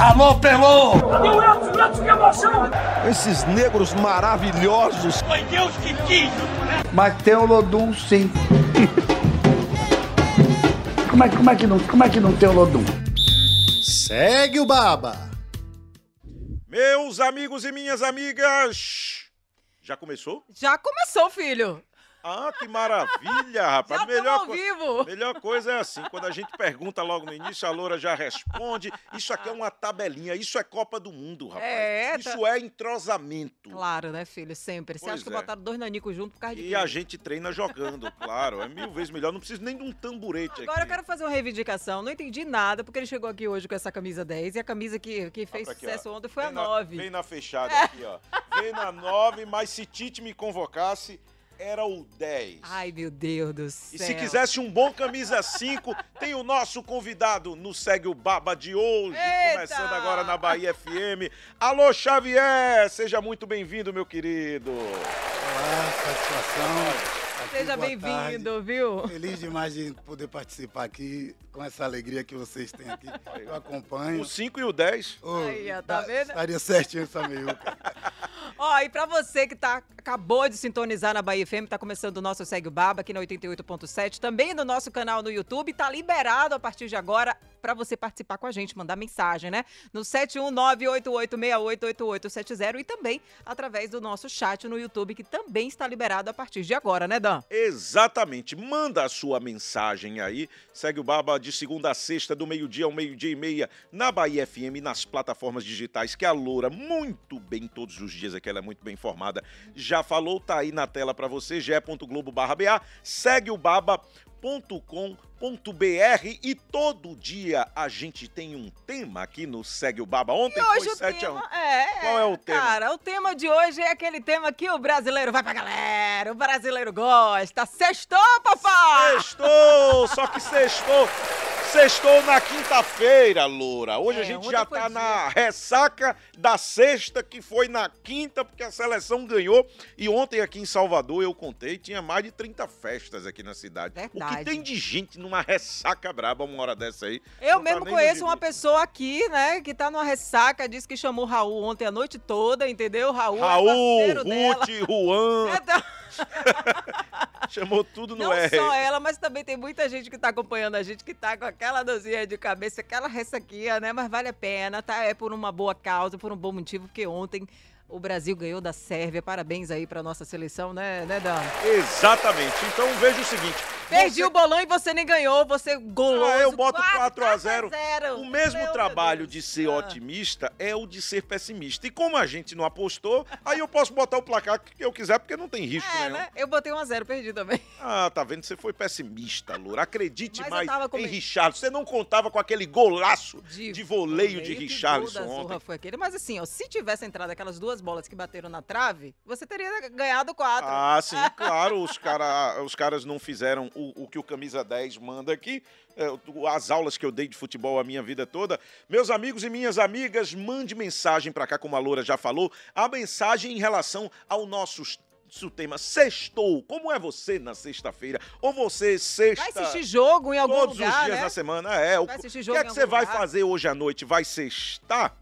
Alô, Pelô! O Edson? Edson, que emoção! Esses negros maravilhosos. Foi Deus que quis! Mas tem o Lodum, sim. como, é, como, é que não, como é que não tem o Lodum? Segue o Baba. Meus amigos e minhas amigas. Já começou? Já começou, filho. Ah, que maravilha, rapaz. Já melhor, co- vivo. melhor coisa é assim, quando a gente pergunta logo no início, a Loura já responde. Isso aqui é uma tabelinha, isso é Copa do Mundo, rapaz. É, isso tá- é entrosamento. Claro, né, filho? Sempre. Você Pois acha que é. botaram dois nanicos junto por causa de E quê? a gente treina jogando, claro. É mil vezes melhor. Não precisa nem de um tamborete Agora eu aqui. quero fazer uma reivindicação. Não entendi nada, porque ele chegou aqui hoje com essa camisa 10 e a camisa que, que fez aqui, sucesso ó. ontem foi a Vem na- 9. Vem na fechada aqui, ó. Vem na 9, mas se Tite me convocasse, era o 10. Ai, meu Deus do E céu. se quisesse um bom camisa 5, tem o nosso convidado no Segue o Baba de hoje, Eita! começando agora na Bahia FM. Alô, Xavier! Seja muito bem-vindo, meu querido. Olá, satisfação. Seja bem-vindo, viu? Feliz demais de poder participar aqui com essa alegria que vocês têm aqui. Eu acompanho. O 5 e o 10. Ô, Aí, ó, tá vendo? Estaria certinho essa meiuca. Ó, e pra você que tá, acabou de sintonizar na Bahia FM, tá começando o nosso Segue o Baba aqui na 88.7, também no nosso canal no YouTube, tá liberado a partir de agora pra você participar com a gente, mandar mensagem, né? No 71988688870 e também através do nosso chat no YouTube, que também está liberado a partir de agora, né, Dan? Exatamente. Manda a sua mensagem aí. Segue o Baba de segunda a sexta, do meio-dia ao meio-dia e meia, na Bahia FM, nas plataformas digitais, que a Loura, muito bem, todos os dias aqui, ela é muito bem informada, já falou, tá aí na tela pra você, ge.globo barra BA. Segue o Baba. .com.br e todo dia a gente tem um tema aqui no Segue o Baba. Ontem E hoje foi o 7 a 1. tema é, Qual é o tema? Cara, o tema de hoje é aquele tema que o brasileiro vai pra galera, o brasileiro gosta. Sextou, papai! Sextou! Só que sextou! Sextou na quinta-feira, Loura. Hoje É, a gente já tá na ressaca da sexta, que foi na quinta, porque a seleção ganhou. E ontem aqui em Salvador, eu contei, tinha mais de 30 festas aqui na cidade. O que Verdade. tem de gente numa ressaca braba uma hora dessa aí? Eu tá mesmo nem conheço uma pessoa aqui, né, que tá numa ressaca, disse que chamou Raul ontem a noite toda, entendeu? Raul, é Raul, dela. Ruth, Juan, Então, chamou tudo no não R. só ela, mas também tem muita gente que tá acompanhando a gente que tá com aquela dorzinha de cabeça, aquela ressaquinha, né? Mas vale a pena, tá? É por uma boa causa, por um bom motivo, porque ontem o Brasil ganhou da Sérvia. Parabéns aí pra nossa seleção, né, né, Dan? Exatamente. Então veja o seguinte. Perdi você o bolão e você nem ganhou, você goloso. Ah, eu boto 4 4 a 0. O mesmo Meu trabalho de ser Ah. otimista é o de ser pessimista. E como a gente não apostou, aí eu posso botar o placar que eu quiser, porque não tem risco É, nenhum. né? Eu botei um a zero, perdi também. Ah, tá vendo? Você foi pessimista, Loura. Acredite Mas mais em. Richarlison. Você não contava com aquele golaço de, voleio de Richarlison gol da ontem. Foi aquele. Mas assim, ó, se tivesse entrado aquelas duas bolas que bateram na trave, você teria ganhado quatro. Ah, sim, claro, os, cara, os caras não fizeram o, o que o Camisa 10 manda aqui. é, o- as aulas que eu dei de futebol a minha vida toda. Meus amigos e minhas amigas, mande mensagem pra cá, como a Loura já falou, a mensagem em relação ao nosso nosso tema sextou. Como é você na sexta-feira? Ou você sexta Vai assistir jogo em algum todos lugar, os dias né? na semana? É, o Vai o jogo que é que você algum vai lugar? fazer hoje à noite? Vai sextar?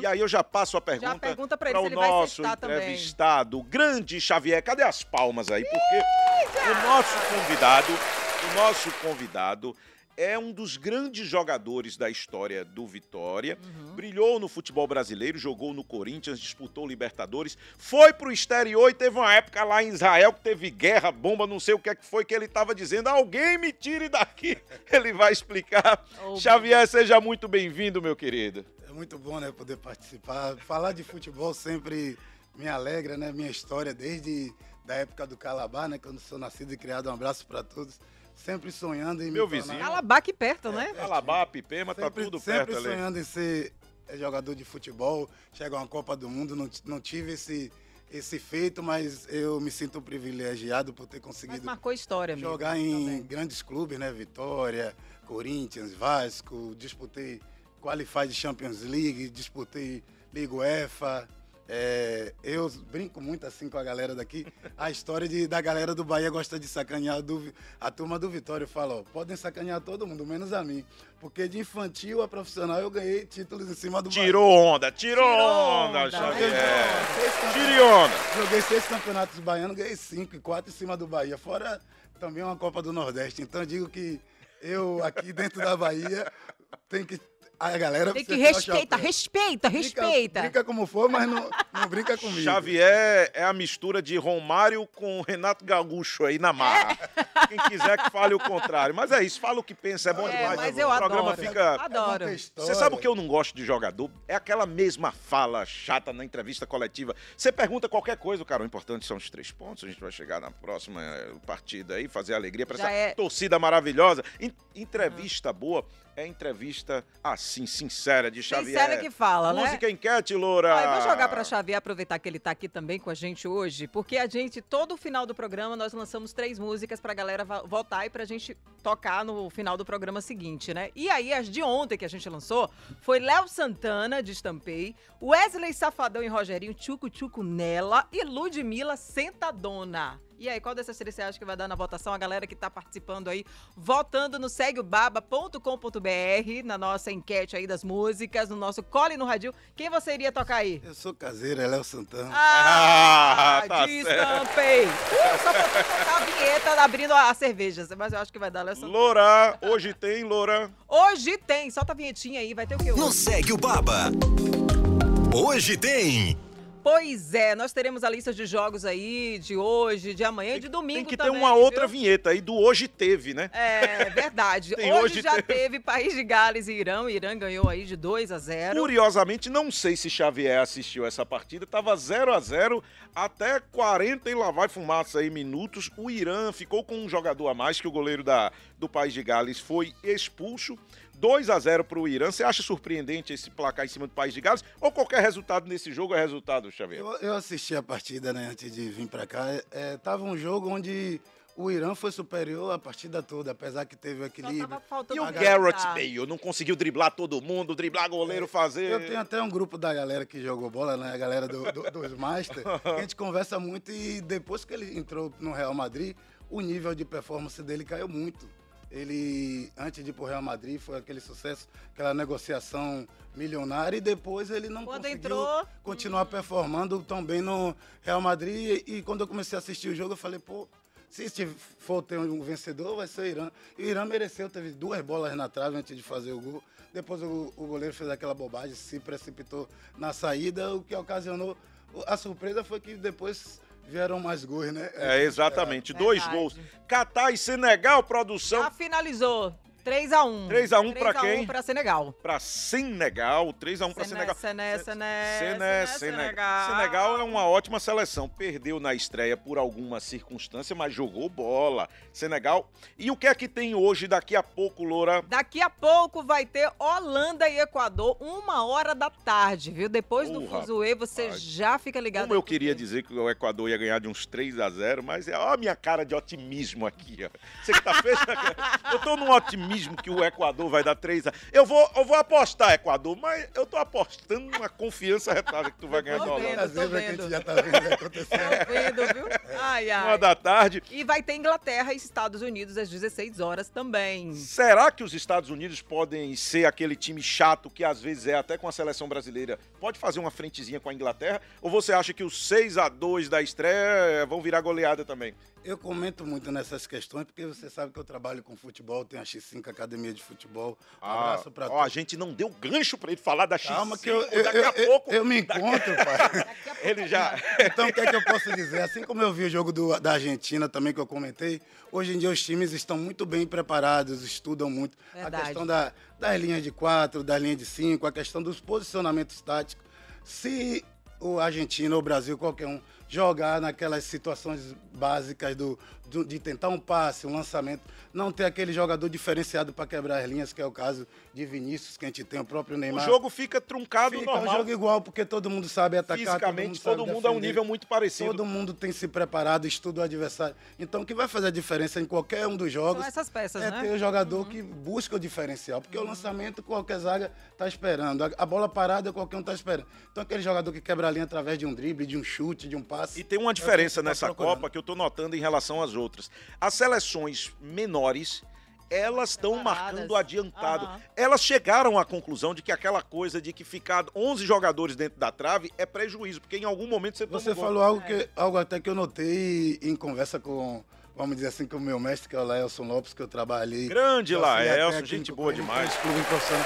E aí eu já passo a pergunta, para o nosso sextar também. entrevistado, grande Xavier. Cadê as palmas aí? Porque o nosso convidado, o nosso convidado é um dos grandes jogadores da história do Vitória. Uhum. Brilhou no futebol brasileiro, jogou no Corinthians, disputou Libertadores, foi pro exterior e teve uma época lá em Israel que teve guerra, bomba, não sei o que é que foi que ele estava dizendo. Alguém me tire daqui. Ele vai explicar. Oh, Xavier, seja muito bem-vindo, meu querido. É muito bom, né, poder participar. Falar de futebol sempre me alegra, né? Minha história desde da época do Calabar, né? Quando sou nascido e criado. Um abraço para todos. Sempre sonhando em Meu me tornar- vizinho. Calabá aqui perto, né? Alabá, Pipema, tá sempre, tudo sempre perto ali. sonhando em ser é, jogador de futebol, chegar a uma Copa do Mundo, não, não tive esse, esse feito, mas eu me sinto privilegiado por ter Mas conseguido marcou história mesmo. jogar em também. grandes clubes, né? Vitória, Corinthians, Vasco, disputei Qualify de Champions League, disputei Liga UEFA, É, eu brinco muito assim com a galera daqui. A história de, da galera do Bahia gosta de sacanear do, a turma do Vitória. Fala, ó, podem sacanear todo mundo, menos a mim. Porque de infantil a profissional eu ganhei títulos em cima do Tirou onda, tirou, Tirou onda, onda. Xavier. Tire onda. Joguei seis campeonatos baianos, ganhei cinco e quatro em cima do Bahia. Fora também uma Copa do Nordeste. Então eu digo que eu aqui dentro da Bahia tenho que. A galera Tem que o respeita, respeita, Brinca- respeita. Brinca como for, mas não, não brinca comigo. Xavier é a mistura de Romário com Renato Gaúcho aí na marra. Quem quiser que fale o contrário. Mas é isso, fala o que pensa, é bom É, demais. mas o eu programa adoro. fica. Adoro. É Você sabe o que eu não gosto de jogador? É aquela mesma fala chata na entrevista coletiva. Você pergunta qualquer coisa, cara, o importante são os três pontos. A gente vai chegar na próxima eh, partida aí, fazer alegria pra Já essa é. torcida maravilhosa. En- entrevista boa é entrevista assim, sincera, de Xavier. Sincera que fala, né? Música enquete, Loura. Ó, eu vou jogar para Xavier, aproveitar que ele tá aqui também com a gente hoje, porque a gente, todo final do programa, nós lançamos três músicas pra galera va- votar e pra gente tocar no final do programa seguinte, né? E aí, as de ontem que a gente lançou foi Léo Santana, de Estampei, Wesley Safadão e Rogerinho, Tchuco Tchuco Nela e Ludmilla Sentadona. E aí, qual dessas três você acha que vai dar na votação? A galera que tá participando aí, votando no segueobaba.com.br, na nossa enquete aí das músicas, no nosso Cole no Radil. Quem você iria tocar aí? Eu sou caseiro, é Léo Santana. Ah, tá Destampei. Uh, só faltou tocar a vinheta abrindo a, a cerveja, mas eu acho que vai dar Léo Santana. Loura, hoje tem, Loura. Hoje tem, solta a vinhetinha aí, vai ter o que No hoje? Segue o Baba. Hoje tem. Pois é, nós teremos a lista de jogos aí de hoje, de amanhã e de domingo Tem que ter também, uma outra viu? vinheta aí do hoje teve, né? É, verdade. Hoje, hoje já teve. teve País de Gales e Irã. O Irã ganhou aí de 2 a 0. Curiosamente, não sei se Xavier assistiu essa partida, tava 0 a 0 até 40 e lá vai fumaça aí minutos. O Irã ficou com um jogador a mais que o goleiro da, do País de Gales foi expulso. 2 a 0 pro Irã. Você acha surpreendente esse placar em cima do País de Gales? Ou qualquer resultado nesse jogo é resultado, Xavier? Eu, eu assisti a partida, né, antes de vir pra cá. É, tava um jogo onde o Irã foi superior a partida toda, apesar que teve o equilíbrio. E o Garrett Bale não conseguiu driblar todo mundo, driblar goleiro, fazer. Eu tenho até um grupo da galera que jogou bola, né? A galera do, do- dos Master, que a gente conversa muito e depois que ele entrou no Real Madrid, o nível de performance dele caiu muito. Ele, antes de ir pro Real Madrid, foi aquele sucesso, aquela negociação milionária e depois ele não Quando conseguiu entrou, continuar performando tão bem no Real Madrid. E, e quando eu comecei a assistir o jogo, eu falei, pô, se for ter um vencedor, vai ser o Irã. E o Irã mereceu, teve duas bolas na trave antes de fazer o gol. Depois o, o goleiro fez aquela bobagem, se precipitou na saída, o que ocasionou. A surpresa foi que depois vieram mais gols, né? É, exatamente. Dois Verdade. gols. Catar e Senegal, produção. Já finalizou. 3x1. 3 a 1 pra quem? pra Senegal. Pra Senegal, 3x1 pra Senegal. Sené, Se- Sené, Sené, Senegal. Senegal. É uma ótima seleção. Perdeu na estreia por alguma circunstância, mas jogou bola. Senegal. E o que é que tem hoje, daqui a pouco, Loura? Daqui a pouco vai ter Holanda e Equador, uma hora da tarde, viu? Depois do fuzuê, você já fica ligado. Como eu queria dizer que o Equador ia ganhar de uns 3 a 0 mas é ó a minha cara de otimismo aqui, ó. Você que tá fechando. eu tô num otimismo que o Equador vai dar 3 a Eu vou, eu vou apostar, Equador, mas eu tô apostando numa confiança retada que tu vai ganhar Tô de Holanda. vendo. A zebra que a vendo. gente já tá vendo acontecer. Tá vendo, viu? Ai, Uma ai. da tarde. E vai ter Inglaterra e Estados Unidos às 16 horas também. Será que os Estados Unidos podem ser aquele time chato que às vezes é até com a seleção brasileira? Pode fazer uma frentezinha com a Inglaterra? Ou você acha que os 6 a 2 da estreia vão virar goleada também? Eu comento muito nessas questões porque você sabe que eu trabalho com futebol, tenho a X5 Academia de Futebol. Um abraço pra Ah, ó, a gente não deu gancho pra ele falar da X5. Calma que eu, eu, daqui eu, a pouco eu me encontro, pai. ele já Então, o que é que eu posso dizer? Assim como eu vi o jogo do- da Argentina também, que eu comentei, hoje em dia os times estão muito bem preparados, estudam muito. Verdade. A questão da, das linhas de quatro, das linhas de cinco, a questão dos posicionamentos táticos. Se o Argentina ou o Brasil, qualquer um, jogar naquelas situações básicas do, do- de tentar um passe, um lançamento, não ter aquele jogador diferenciado para quebrar as linhas, que é o caso de Vinícius, que a gente tem, o próprio O Neymar. jogo fica truncado Fica um normal. jogo igual, porque todo mundo sabe atacar, Fisicamente, todo todo mundo, mundo, sabe é um nível muito parecido. Todo mundo tem se preparado, estuda o adversário. Então, o que vai fazer a diferença em qualquer um dos jogos São essas peças, é né? ter o jogador que busca o diferencial. Porque o lançamento, qualquer zaga está esperando. A, a bola parada, qualquer um está esperando. Então, aquele jogador que quebra a linha através de um drible, de um chute, de um passe. E tem uma é diferença tá nessa procurando. Copa que eu tô notando em relação às outras. As seleções menores, elas estão marcando adiantado. Aham. Elas chegaram à conclusão de que aquela coisa de que ficar 11 jogadores dentro da trave é prejuízo, porque em algum momento você Você falou algo, que, algo até que eu notei em conversa com, vamos dizer assim, com o meu mestre, que é o Laelson Lopes, que eu trabalhei. Grande Laelson, gente boa demais. clube.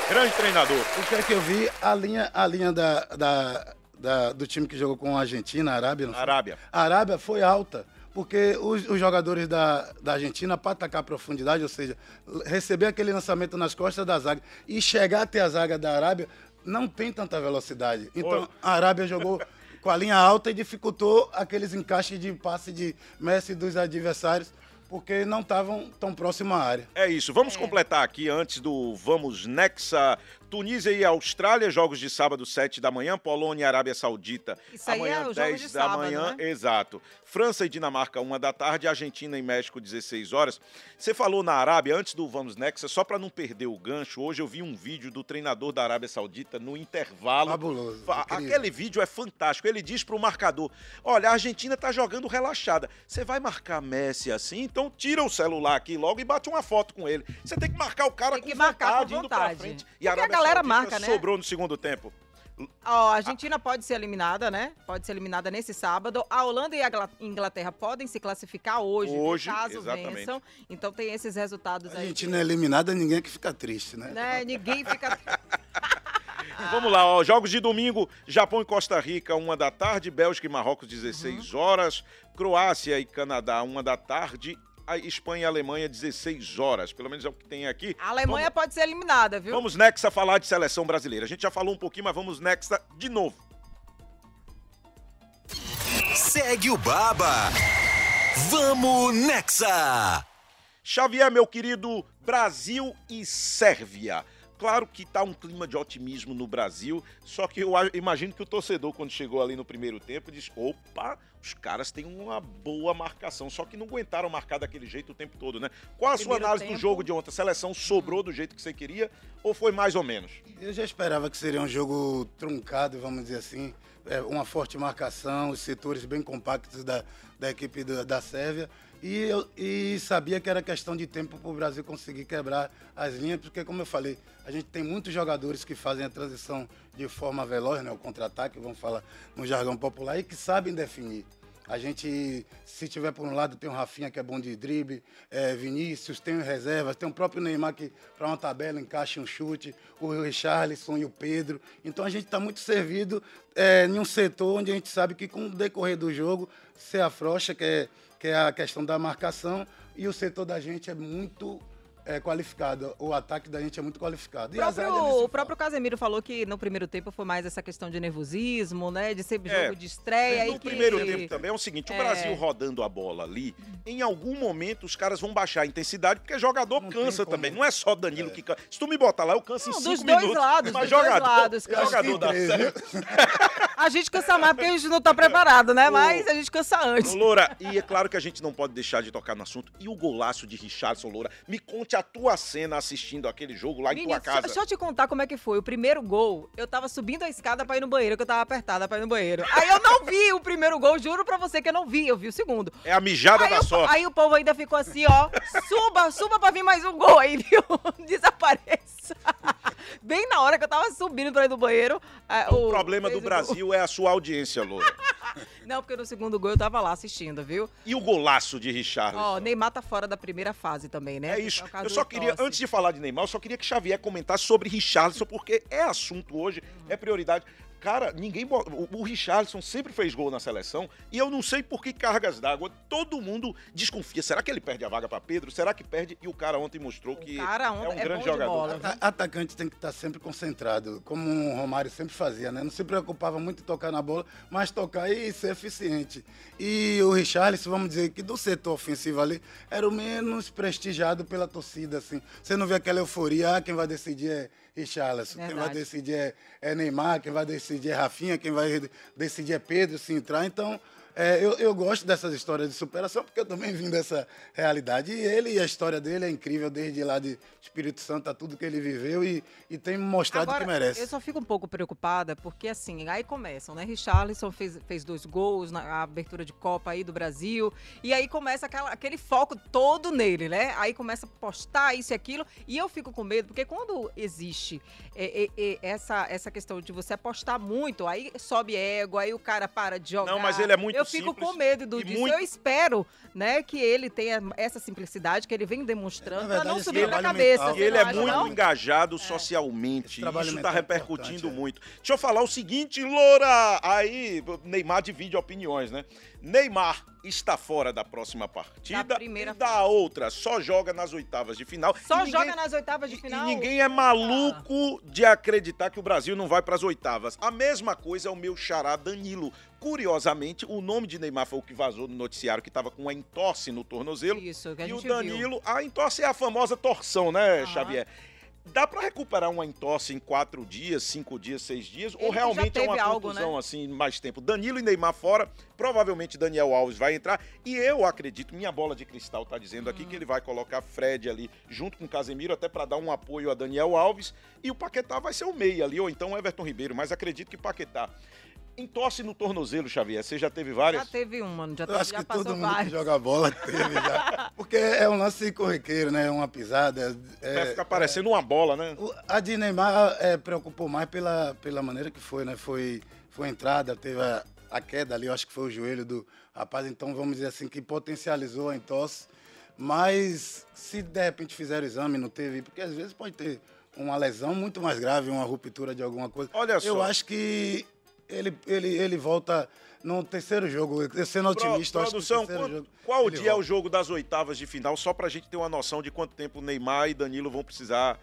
Grande treinador. O que é que eu vi? A linha, a linha da, da, da- do time que jogou com a Argentina, a Arábia, não foi? Arábia. A Arábia foi alta, porque os, os jogadores da, da Argentina, para atacar a profundidade, ou seja, receber aquele lançamento nas costas da zaga e chegar até a zaga da Arábia, não tem tanta velocidade. Então, a Arábia jogou com a linha alta e dificultou aqueles encaixes de passe de Messi dos adversários, porque não estavam tão próximos à área. É isso. Vamos completar aqui antes do Vamos Nexa. Tunísia e Austrália, jogos de sábado, 7 da manhã. Polônia e Arábia Saudita, Isso aí amanhã, é o jogo 10 de da sábado, manhã. né? Exato. França e Dinamarca, 1 da tarde. Argentina e México, 16 horas. Você falou na Arábia, antes do Vamos Nexa, só para não perder o gancho, hoje eu vi um vídeo do treinador da Arábia Saudita no intervalo. Fabuloso. Aquele vídeo é fantástico. Ele diz pro marcador: Olha, a Argentina tá jogando relaxada. Você vai marcar Messi assim? Então tira o celular aqui logo e bate uma foto com ele. Você tem que marcar o cara Tem com que marcar com vontade, indo pra vontade. frente. Porque a Arábia galera marca, né? sobrou no segundo tempo. Ó, a Argentina pode ser eliminada, né? Pode ser eliminada nesse sábado. A Holanda e a Gla- Inglaterra podem se classificar hoje? Hoje, caso exatamente. vençam. Então tem esses resultados A aí. Argentina é eliminada, ninguém que fica triste, né? Né? Ninguém fica. Vamos lá, ó. Jogos de domingo: Japão e Costa Rica, uma da tarde. Bélgica e Marrocos, 16 Uhum. horas. Croácia e Canadá, uma da tarde. A Espanha e Alemanha, 16 horas. Pelo menos é o que tem aqui. A Alemanha pode ser eliminada, viu? Vamos Nexa falar de seleção brasileira. A gente já falou um pouquinho, mas vamos Nexa de novo. Segue o Baba. Vamos Nexa. Xavier, meu querido, Brasil e Sérvia. Claro que tá um clima de otimismo no Brasil, só que eu imagino que o torcedor, quando chegou ali no primeiro tempo, disse: opa, os caras têm uma boa marcação, só que não aguentaram marcar daquele jeito o tempo todo, né? Qual a sua Primeiro análise do tempo. jogo de ontem? A seleção sobrou do jeito que você queria ou foi mais ou menos? Eu já esperava que seria um jogo truncado, vamos dizer assim, é, uma forte marcação, os setores bem compactos da, da equipe da, da Sérvia. E, eu, e sabia que era questão de tempo para o Brasil conseguir quebrar as linhas, porque, como eu falei, a gente tem muitos jogadores que fazem a transição de forma veloz, né, o contra-ataque, vamos falar no jargão popular, e que sabem definir. A gente, se tiver por um lado, tem o Rafinha que é bom de drible, é, Vinícius, tem reservas, tem o próprio Neymar que para uma tabela encaixa um chute, o Richarlison e o Pedro. Então a gente está muito servido é, em um setor onde a gente sabe que com o decorrer do jogo se afrouxa, que é, que é a questão da marcação, e o setor da gente é muito é, qualificado. O ataque da gente é muito qualificado. O E próprio, o próprio Casemiro falou que no primeiro tempo foi mais essa questão de nervosismo, né? De ser É. jogo de estreia. no e que- primeiro tempo também é o seguinte, o É. Brasil rodando a bola ali, em algum momento os caras vão baixar a intensidade, porque jogador Não cansa também. Não é só Danilo que cansa. Se tu me botar lá, eu canso Não, em dos cinco dois minutos. lados, mas dos dois jogador, lados, cara. jogador três, Sérvia. A gente cansa mais porque a gente não tá preparado, né? Mas a gente cansa antes. Loura, e é claro que a gente não pode deixar de tocar no assunto. E o golaço de Richardson, Loura? Me conte a tua cena assistindo aquele jogo lá em Menino, tua casa. Deixa eu te contar como é que foi. O primeiro gol, eu tava subindo a escada pra ir no banheiro, que eu tava apertada pra ir no banheiro. Aí eu não vi o primeiro gol, juro pra você que eu não vi, eu vi o segundo. É a mijada Aí, da o- sorte. aí o povo ainda ficou assim, ó. Suba, suba pra vir mais um gol aí, viu? Desapareça. Bem na hora que eu tava subindo pra ir no banheiro. ah, O problema fez do o gol. Brasil é a sua audiência, Loura. Não, porque no segundo gol eu tava lá assistindo, viu? E o golaço de Richardson? Ó, Neymar tá fora da primeira fase também, né? É isso. Por causa Eu só do queria, tosse. antes de falar de Neymar, eu só queria que Xavier comentasse sobre Richarlison, porque é assunto hoje, é prioridade. Cara, ninguém. O, o Richarlison sempre fez gol na seleção e eu não sei por que cargas d'água. Todo mundo desconfia. Será que ele perde a vaga pra Pedro? Será que perde? E o cara ontem mostrou que cara é ontem um é grande jogador. bola. A- Atacante tem que estar sempre concentrado, como o Romário sempre fazia, né? Não se preocupava muito em tocar na bola, mas tocar e ser eficiente. E o Richarlison, vamos dizer que do setor ofensivo ali, era o menos prestigiado pela torcida, assim. Você não vê aquela euforia, ah, quem vai decidir é Richarlison, quem vai decidir é, é Neymar, quem vai decidir é Rafinha, quem vai decidir é Pedro, se entrar. Então, é, eu, eu gosto dessas histórias de superação, porque eu também vim dessa realidade. E ele e a história dele é incrível, desde lá de Espírito Santo, a tudo que ele viveu e, e tem mostrado Agora, que merece. eu só fico um pouco preocupada, porque assim, aí começam, né? Richarlison fez, fez dois gols na abertura de Copa aí do Brasil, e aí começa aquela- aquele foco todo nele, né? Aí começa a postar isso e aquilo, e eu fico com medo, porque quando existe é, é, é, essa, essa questão de você apostar muito, aí sobe ego, aí o cara para de jogar. Não, mas ele é muito fico simples com medo do, e disso. muito- Eu espero, né, que ele tenha essa simplicidade que ele vem demonstrando, Na pra não subir trabalho cabeça. E ele é muito não? engajado socialmente. Esse trabalho Isso está é repercutindo é. muito. Deixa eu falar o seguinte, Loura. Aí, Neymar divide opiniões, né? Neymar está fora da próxima partida. Da primeira e da outra, só joga nas oitavas de final. Só E joga ninguém- nas oitavas de final. E ninguém é maluco de acreditar que o Brasil não vai para as oitavas. A mesma coisa é o meu xará Danilo. Curiosamente, o nome de Neymar foi o que vazou no noticiário que estava com uma entorse no tornozelo. Isso, que a E o gente viu. Danilo, a entorse é a famosa torção, né, Aham. Xavier? Dá pra recuperar uma entorse em quatro dias, cinco dias, seis dias? Ele ou realmente é uma algo, contusão né? assim, mais tempo? Danilo e Neymar fora, provavelmente Daniel Alves vai entrar. E eu acredito, minha bola de cristal tá dizendo Hum. aqui que ele vai colocar Fred ali junto com Casemiro, até pra dar um apoio a Daniel Alves. E o Paquetá vai ser o meia ali, ou então o Everton Ribeiro, mas acredito que Paquetá. Entorse no tornozelo, Xavier. Você já teve várias? Já teve uma, já, Eu acho já que passou todo mundo que várias. joga bola teve já. Porque é um lance corriqueiro, né? É uma pisada. É, Vai ficar parecendo uma bola, né? A de Neymar é, preocupou mais pela, pela maneira que foi, né? Foi, foi entrada, teve a, a queda ali, eu acho que foi o joelho do rapaz, então vamos dizer assim, que potencializou a entorse. Mas se de repente fizer o exame, não teve, porque às vezes pode ter uma lesão muito mais grave, uma ruptura de alguma coisa. Olha Eu só. acho que ele, ele, ele volta no terceiro jogo. Eu sendo Pro- otimista, acho que produção, no terceiro qual, jogo. qual dia é o volta. jogo das oitavas de final? Só pra gente ter uma noção de quanto tempo Neymar e Danilo vão precisar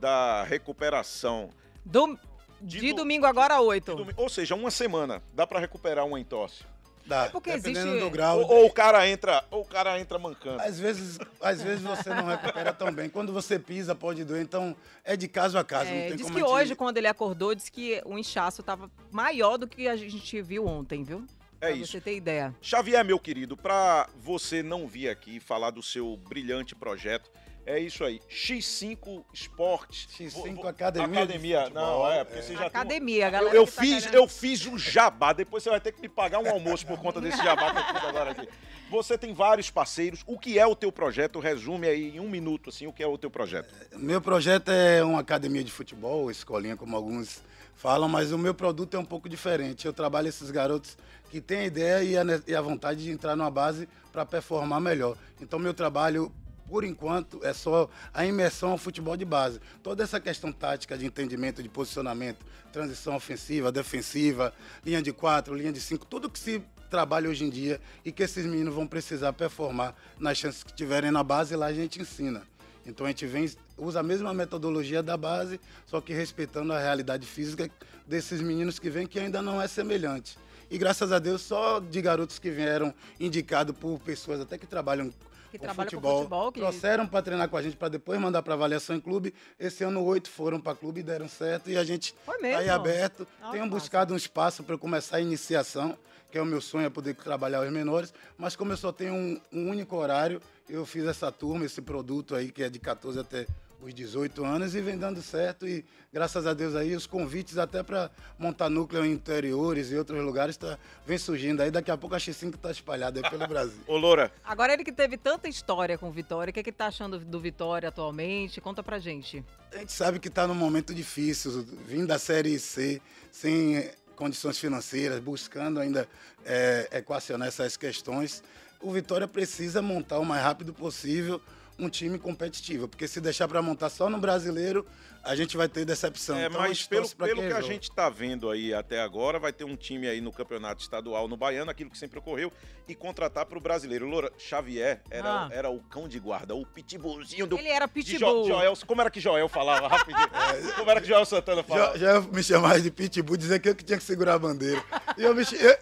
da recuperação. Do- De de do- domingo agora a oito. Ou seja, uma semana. Dá pra recuperar uma entorse. Dá, É porque dependendo existe- do grau. Ou, ou o cara entra, ou o cara entra mancando. Às vezes, às vezes você não recupera tão bem. Quando você pisa, pode doer. Então, é de caso a caso. É, diz que hoje, quando ele acordou, diz que o inchaço estava maior do que a gente viu ontem, viu? É pra isso. você ter ideia. Xavier, meu querido, pra você não vir aqui falar do seu brilhante projeto, é isso aí. X5 Esportes. X5 Vo- vo- Academia de Academia, Futebol, não, é, porque é. você já tem um- Academia, Eu, galera eu tá fiz, querendo- eu fiz um jabá, depois você vai ter que me pagar um almoço por conta desse jabá que eu fiz agora aqui. Você tem vários parceiros. O que é o teu projeto? Resume aí em um minuto, assim, o que é o teu projeto. Meu projeto é uma academia de futebol, escolinha, como alguns falam, mas o meu produto é um pouco diferente. Eu trabalho esses garotos que têm a ideia e a, e a vontade de entrar numa base para performar melhor. Então, meu trabalho, por enquanto, é só a imersão ao futebol de base. Toda essa questão tática de entendimento, de posicionamento, transição ofensiva, defensiva, linha de quatro, linha de cinco, tudo que se trabalha hoje em dia e que esses meninos vão precisar performar nas chances que tiverem na base, lá a gente ensina. Então a gente vem, usa a mesma metodologia da base, só que respeitando a realidade física desses meninos que vêm, que ainda não é semelhante. E graças a Deus, só de garotos que vieram indicados por pessoas até que trabalham Que trabalham com futebol, futebol, que- trouxeram para treinar com a gente, para depois mandar para avaliação em clube. Esse ano, oito foram para clube e deram certo. E a gente está aí aberto. Ah, Tenho buscado um espaço para começar a iniciação, que é o meu sonho, é poder trabalhar os menores. Mas como eu só tenho um, um único horário, eu fiz essa turma, esse produto aí, que é de 14 até os 18 anos, e vem dando certo. E graças a Deus aí, os convites até para montar núcleo em interiores e outros lugares tá, vem surgindo aí. Daqui a pouco a X5 está espalhada pelo Brasil. Ô, Loura, Agora ele que teve tanta história com o Vitória, o que, é que ele tá achando do Vitória atualmente? Conta pra gente. A gente sabe que está num momento difícil, vindo da Série C, sem eh, condições financeiras, buscando ainda eh, equacionar essas questões. O Vitória precisa montar o mais rápido possível um time competitivo. Porque se deixar para montar só no brasileiro, a gente vai ter decepção. É, Então, mas pelo, pelo que a gente tá vendo aí até agora, vai ter um time aí no campeonato estadual no Baiano, aquilo que sempre ocorreu, e contratar pro brasileiro. Loura, Xavier era, Ah. era o cão de guarda, o pitbullzinho do. Ele era pitbull. Jo- Joel, como era que Joel falava rapidinho? Como era que Joel Santana falava? Já, já me chamava de pitbull, dizer que eu que tinha que segurar a bandeira. E eu me eu tinha-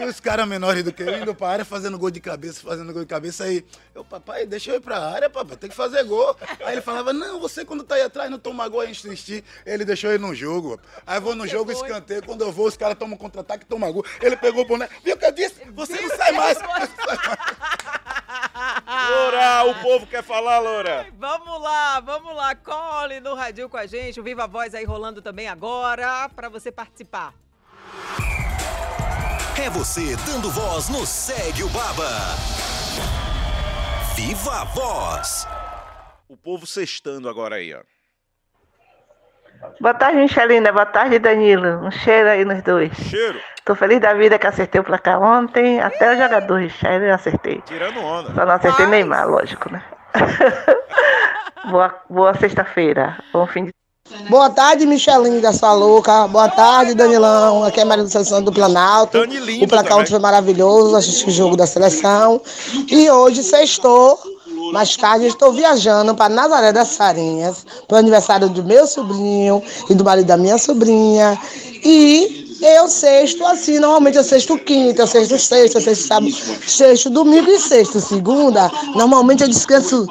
E os caras menores do que eu indo pra área fazendo gol de cabeça, fazendo gol de cabeça. Aí, eu, papai, deixa eu ir pra área, papai, tem que fazer gol. Aí ele falava, não, você quando tá aí atrás não toma gol, aí insistir. Ele deixou eu ir no jogo. Aí eu vou no jogo, foi? escanteio. Quando eu vou, os caras tomam contra-ataque tomam gol. Ele pegou o boné. Viu o que eu disse? Você não sai mais. Loura, o povo quer falar, Loura. Vamos lá, vamos lá. Cole no radinho com a gente. O Viva Voz aí rolando também agora para você participar. É você dando voz no Segue o Baba. Viva a voz. O povo sextando agora aí, ó. Boa tarde, Michelina. Boa tarde, Danilo. Um cheiro aí nos dois. Cheiro, Tô feliz da vida que acertei o placar ontem. Até o jogador Richard eu acertei. tirando onda. Só não acertei Mas- Neymar, lógico, né? boa boa sexta-feira. Bom fim de Boa tarde, Michelinho da sua louca. Boa tarde, Danilão. Aqui é Maria do Seleção do Planalto. O placar foi maravilhoso. Assisti o jogo da seleção. E hoje, sextou. Mais tarde, estou viajando para Nazaré das Farinhas, para o aniversário do meu sobrinho e do marido da minha sobrinha. E eu sexto assim, normalmente eu sexto quinta, eu sexto sexta, eu sexto sábado, sexto domingo e sexto segunda. Normalmente eu descanso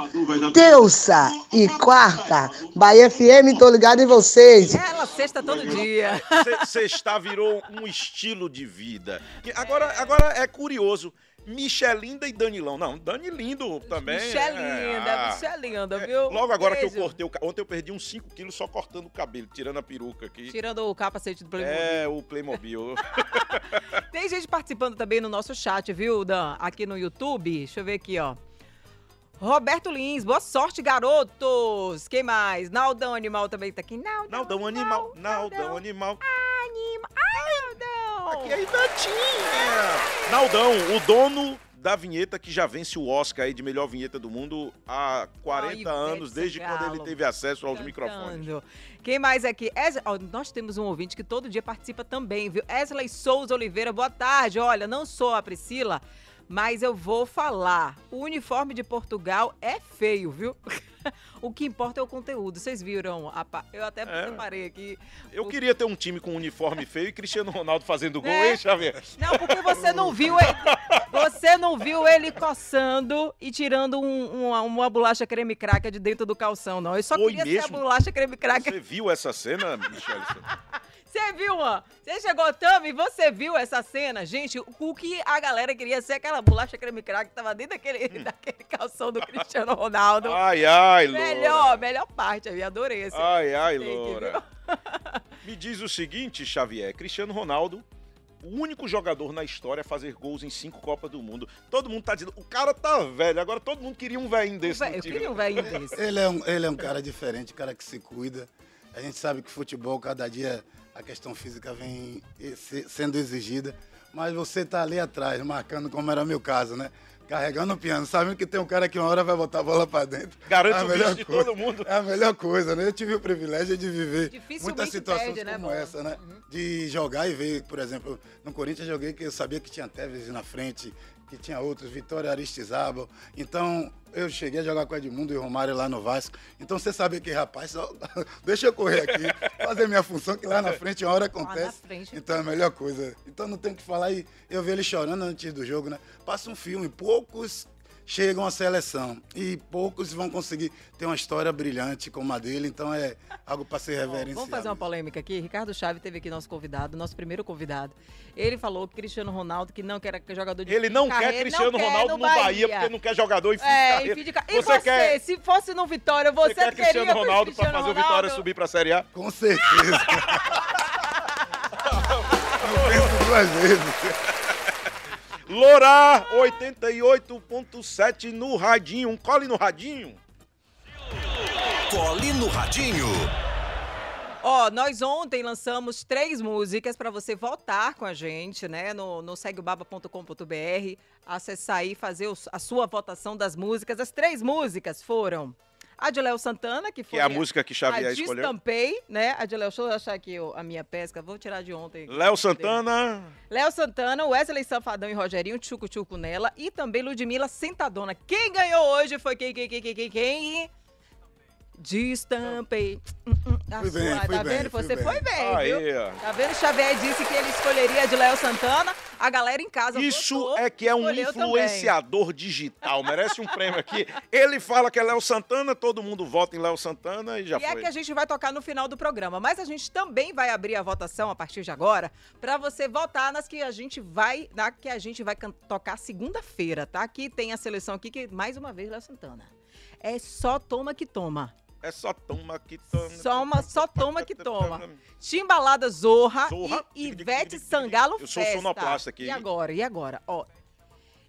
terça e quarta. Bahia FM, tô ligado em vocês. Ela sexta todo dia. Se- Sextar virou um estilo de vida. Agora, agora é curioso. Michelinda e Danilão. Não, Dani lindo também. Michelinda, é. Michelinda, É, viu? Logo agora que eu Beijo. cortei Ontem eu perdi uns 5 quilos só cortando o cabelo, tirando a peruca aqui. Tirando o capacete do Playmobil. É, o Playmobil. Tem gente participando também no nosso chat, viu, Dan? Aqui no YouTube. Deixa eu ver aqui, ó. Roberto Lins, boa sorte, garotos! Quem mais? Naldão Animal também tá aqui. Naldão, Naldão animal, Naldão animal. Anima. Aqui é Idatinha. Naldão, o dono da vinheta que já vence o Oscar aí de melhor vinheta do mundo há 40 Ivete anos, desde quando ele teve acesso aos microfones. Cantando. Quem mais aqui? Es- ó, nós temos um ouvinte que todo dia participa também, viu? Esley Souza Oliveira, boa tarde. Olha, não sou a Priscila, mas eu vou falar. O uniforme de Portugal é feio, viu? o que importa é o conteúdo. Vocês viram? a pa- Eu até É. separei aqui. Eu O- queria ter um time com uniforme feio e Cristiano Ronaldo fazendo gol, Né? hein, Xavier? Não, porque você não viu ele. Você não viu ele coçando e tirando um- uma, uma bolacha creme cracker de dentro do calção, não. Eu só Foi queria mesmo? a bolacha creme cracker. Você viu essa cena, Michelle? Você viu, ó? Você chegou, Tami, você viu essa cena? Gente, o que a galera queria ser aquela bolacha creme crack que tava dentro daquele, daquele calção do Cristiano Ronaldo. Ai, ai, Loura. melhor, melhor parte, eu adorei esse. Ai, ai, take, Loura. Me diz o seguinte, Xavier. Cristiano Ronaldo, o único jogador na história a fazer gols em cinco Copas do Mundo. Todo mundo tá dizendo, o cara tá velho. Agora todo mundo queria um velhinho desse Eu queria um velhinho desse. Ele é, um, ele é um cara diferente, um cara que se cuida. A gente sabe que futebol, cada dia, a questão física vem e- se- sendo exigida. Mas você tá ali atrás, marcando como era meu caso, né? Carregando o piano, sabendo que tem um cara que uma hora vai botar a bola pra dentro. Garante É a o melhor visto de coisa. todo mundo. É a melhor coisa, né? Eu tive o privilégio de viver muitas situações perde, né, como bola? essa, né? De jogar e ver, por exemplo, no Corinthians eu joguei que eu sabia que tinha Tevez na frente, que tinha outros, Vitória Aristizábal. Então, eu cheguei a jogar com o Edmundo e o Romário lá no Vasco. Então, você sabe que, rapaz, só... deixa eu correr aqui, fazer minha função, que lá na frente uma hora acontece. frente. Então, é a melhor coisa. Então, não tem o que falar. E eu vi ele chorando antes do jogo, né? Passa um filme, poucos chegam à seleção e poucos vão conseguir ter uma história brilhante como a dele. Então, é algo para ser reverenciado. Vamos fazer uma polêmica aqui. Ricardo Chaves teve aqui nosso convidado, nosso primeiro convidado. Ele falou que Cristiano Ronaldo, que não quer jogador de Ele não de quer carreira, Cristiano não quer Ronaldo no Bahia. porque não quer jogador em fim de É, carreira. de carreira. E Você você, quer, se fosse no Vitória, você, você quer queria Cristiano Ronaldo pra Cristiano fazer o Vitória subir pra Série A? Com certeza. não penso duas vezes. Lorar 88.7 no radinho. Um cole no radinho. Cole no Radinho. Ó, nós ontem lançamos três músicas para você votar com a gente, né? No, no seguebaba.com.br. Acessar aí, fazer os- a sua votação das músicas. As três músicas foram a de Léo Santana, que Que foi é a música que Xavier a escolheu. Destampei, né? A de Léo, deixa eu achar aqui a minha pesca, vou tirar de ontem. Léo Santana. Léo Santana, Wesley Safadão e Rogerinho, Tchuco Tchuco nela. E também Ludmilla Sentadona. Quem ganhou hoje foi quem, quem, quem, quem, quem, Destampei. Hum, hum, a Fui bem, sua, fui tá bem, vendo? Você bem. foi bem, Aí, viu? ó. Tá vendo? Xavier disse que ele escolheria de Léo Santana. A galera em casa Isso votou, é que é um escolheu também. influenciador digital. Merece um prêmio aqui. Ele fala que é Léo Santana, todo mundo vota em Léo Santana e já e é foi. que a gente vai tocar no final do programa. Mas a gente também vai abrir a votação a partir de agora para você votar nas que a gente vai, na que a gente vai tocar segunda-feira, tá? Aqui tem a seleção aqui que mais uma vez Léo Santana. É só toma que toma. É só toma que toma. Só uma, só toma que toma. Timbalada Zorra, Zorra. e Ivete Sangalo Eu sou Festa. sonoplasta aqui. E agora? E agora? Ó.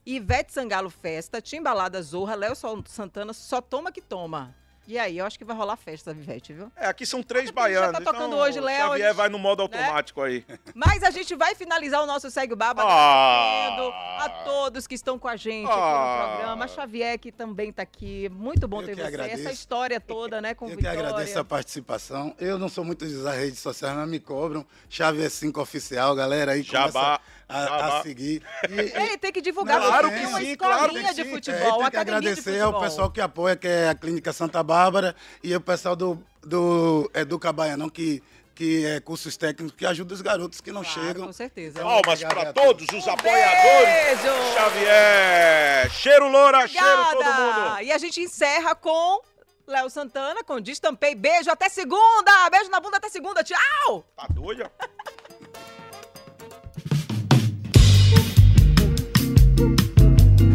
Ivete Sangalo Festa, Timbalada Zorra, Léo Santana, só toma que toma. E aí, eu acho que vai rolar festa, Ivete, viu? É, aqui são três Já baianos. tá tocando então, hoje, Léo, Xavier gente- vai no modo né? automático aí. Mas a gente vai finalizar o nosso Segue o Baba Ah. agradecendo a todos que estão com a gente Ah. aqui no programa. A Xavier, que também tá aqui. Muito bom Eu ter que você. agradeço. Essa história toda, né, com Eu que Vitória. agradeço a participação. Eu não sou muito de usar redes sociais, mas me cobram. Chave 5 oficial, galera aí Jabá, começa a, a seguir. E- Ele tem que divulgar, porque claro tem que uma sim, escolinha claro que de sim. É, futebol, tem que agradecer ao pessoal que apoia, que é a Clínica Santa Bárbara, e o pessoal do, do, é, do Cabaianão, que, que é cursos técnicos, que ajuda os garotos que não Claro, chegam. com certeza. Então, Palmas para todos os apoiadores. Beijo! Xavier. Cheiro loura, cheiro todo Obrigada! mundo. E a gente encerra com Léo Santana, com Destampei. Beijo, até segunda! Beijo na bunda, até segunda. Tchau! Tá doida?